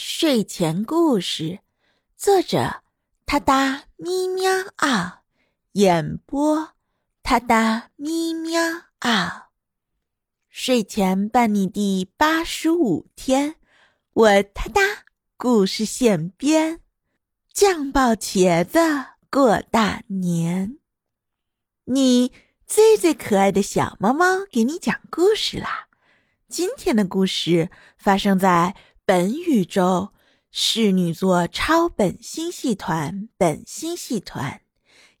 睡前故事，作者：他哒咪喵啊，演播：他哒咪喵啊。睡前伴你第八十五天，我他哒故事现编，酱爆茄子过大年。你最最可爱的小猫猫给你讲故事啦！今天的故事发生在。本宇宙侍女座超本星系团、本星系团、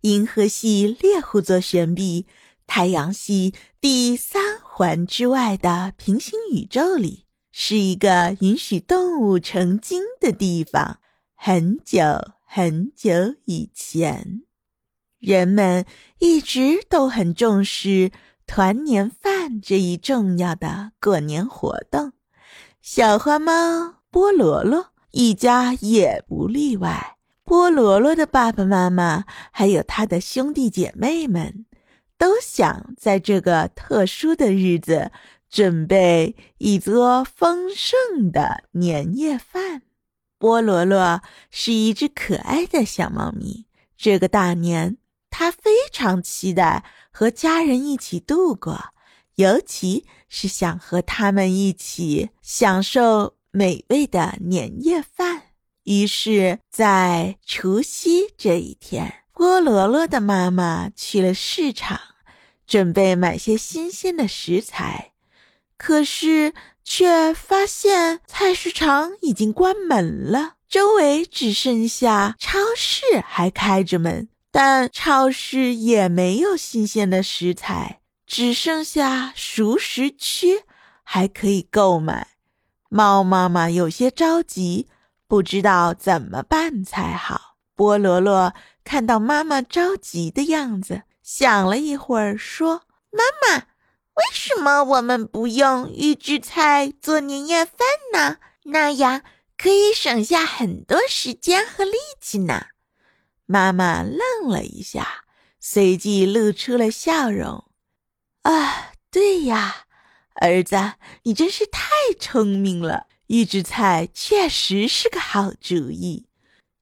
银河系猎户座旋臂、太阳系第三环之外的平行宇宙里，是一个允许动物成精的地方。很久很久以前，人们一直都很重视团年饭这一重要的过年活动。小花猫菠萝萝一家也不例外。菠萝萝的爸爸妈妈还有他的兄弟姐妹们，都想在这个特殊的日子准备一桌丰盛的年夜饭。菠萝萝是一只可爱的小猫咪，这个大年，它非常期待和家人一起度过。尤其是想和他们一起享受美味的年夜饭。于是，在除夕这一天，郭罗罗的妈妈去了市场，准备买些新鲜的食材。可是，却发现菜市场已经关门了，周围只剩下超市还开着门，但超市也没有新鲜的食材。只剩下熟食区还可以购买，猫妈妈有些着急，不知道怎么办才好。菠萝萝看到妈妈着急的样子，想了一会儿，说：“妈妈，为什么我们不用预制菜做年夜饭呢？那样可以省下很多时间和力气呢。”妈妈愣了一下，随即露出了笑容。啊，对呀，儿子，你真是太聪明了。预制菜确实是个好主意。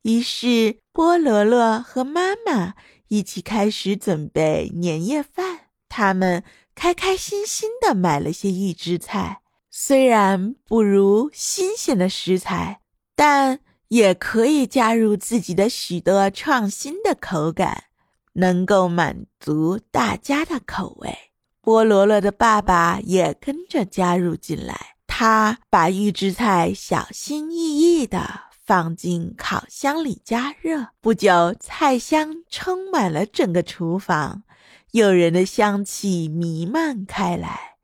于是，菠萝萝和妈妈一起开始准备年夜饭。他们开开心心的买了些预制菜，虽然不如新鲜的食材，但也可以加入自己的许多创新的口感，能够满足大家的口味。菠萝萝的爸爸也跟着加入进来。他把预制菜小心翼翼地放进烤箱里加热。不久，菜香充满了整个厨房，诱人的香气弥漫开来。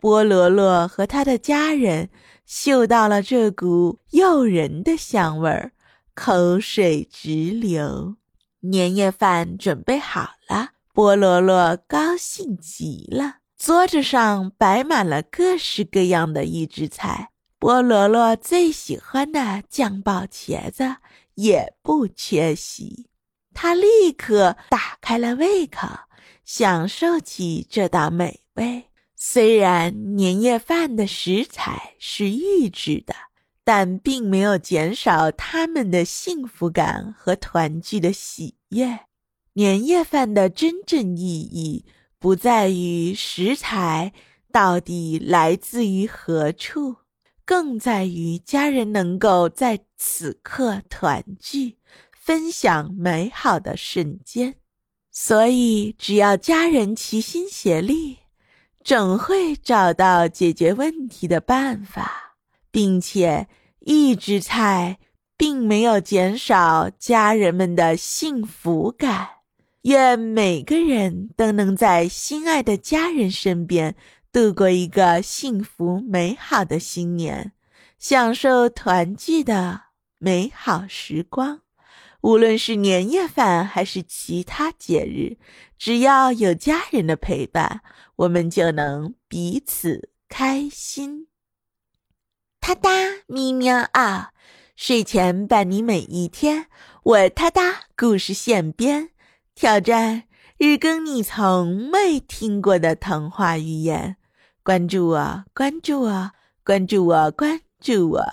菠萝萝和他的家人嗅到了这股诱人的香味儿，口水直流。年夜饭准备好了。菠萝萝高兴极了，桌子上摆满了各式各样的预制菜，菠萝萝最喜欢的酱爆茄子也不缺席。他立刻打开了胃口，享受起这道美味。虽然年夜饭的食材是预制的，但并没有减少他们的幸福感和团聚的喜悦。年夜饭的真正意义不在于食材到底来自于何处，更在于家人能够在此刻团聚，分享美好的瞬间。所以，只要家人齐心协力，总会找到解决问题的办法，并且预制菜并没有减少家人们的幸福感。愿每个人都能在心爱的家人身边度过一个幸福美好的新年，享受团聚的美好时光。无论是年夜饭还是其他节日，只要有家人的陪伴，我们就能彼此开心。哒哒咪喵啊，睡前伴你每一天，我哒哒故事现编。挑战日更你从未听过的童话寓言，关注我，关注我，关注我，关注我，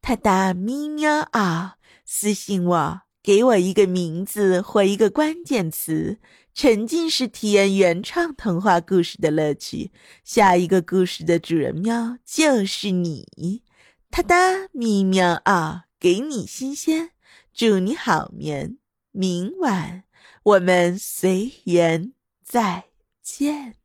他答咪喵啊，私信我，给我一个名字或一个关键词，沉浸式体验原创童话故事的乐趣。下一个故事的主人喵就是你。他答咪喵啊，给你新鲜，祝你好眠。明晚我们随缘再见。